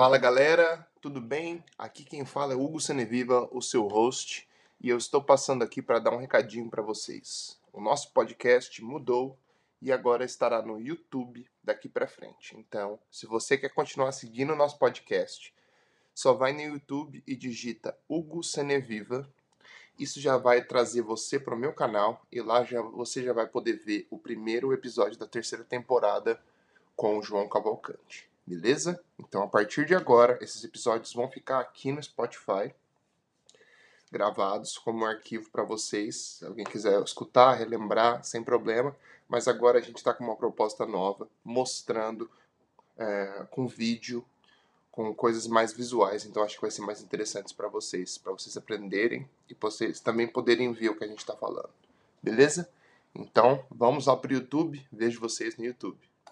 Fala galera, tudo bem? Aqui quem fala é Hugo Seneviva, o seu host, e eu estou passando aqui para dar um recadinho para vocês. O nosso podcast mudou e agora estará no YouTube daqui para frente. Então, se você quer continuar seguindo o nosso podcast, só vai no YouTube e digita Hugo Seneviva. Isso já vai trazer você para o meu canal e lá já, você já vai poder ver o primeiro episódio da terceira temporada com o João Cavalcante beleza? Então, a partir de agora, esses episódios vão ficar aqui no Spotify, gravados como um arquivo para vocês. Se alguém quiser escutar, relembrar, sem problema. Mas agora a gente está com uma proposta nova, mostrando é, com vídeo, com coisas mais visuais. Então, acho que vai ser mais interessante para vocês, para vocês aprenderem e vocês também poderem ver o que a gente está falando, beleza? Então, vamos lá para o YouTube. Vejo vocês no YouTube.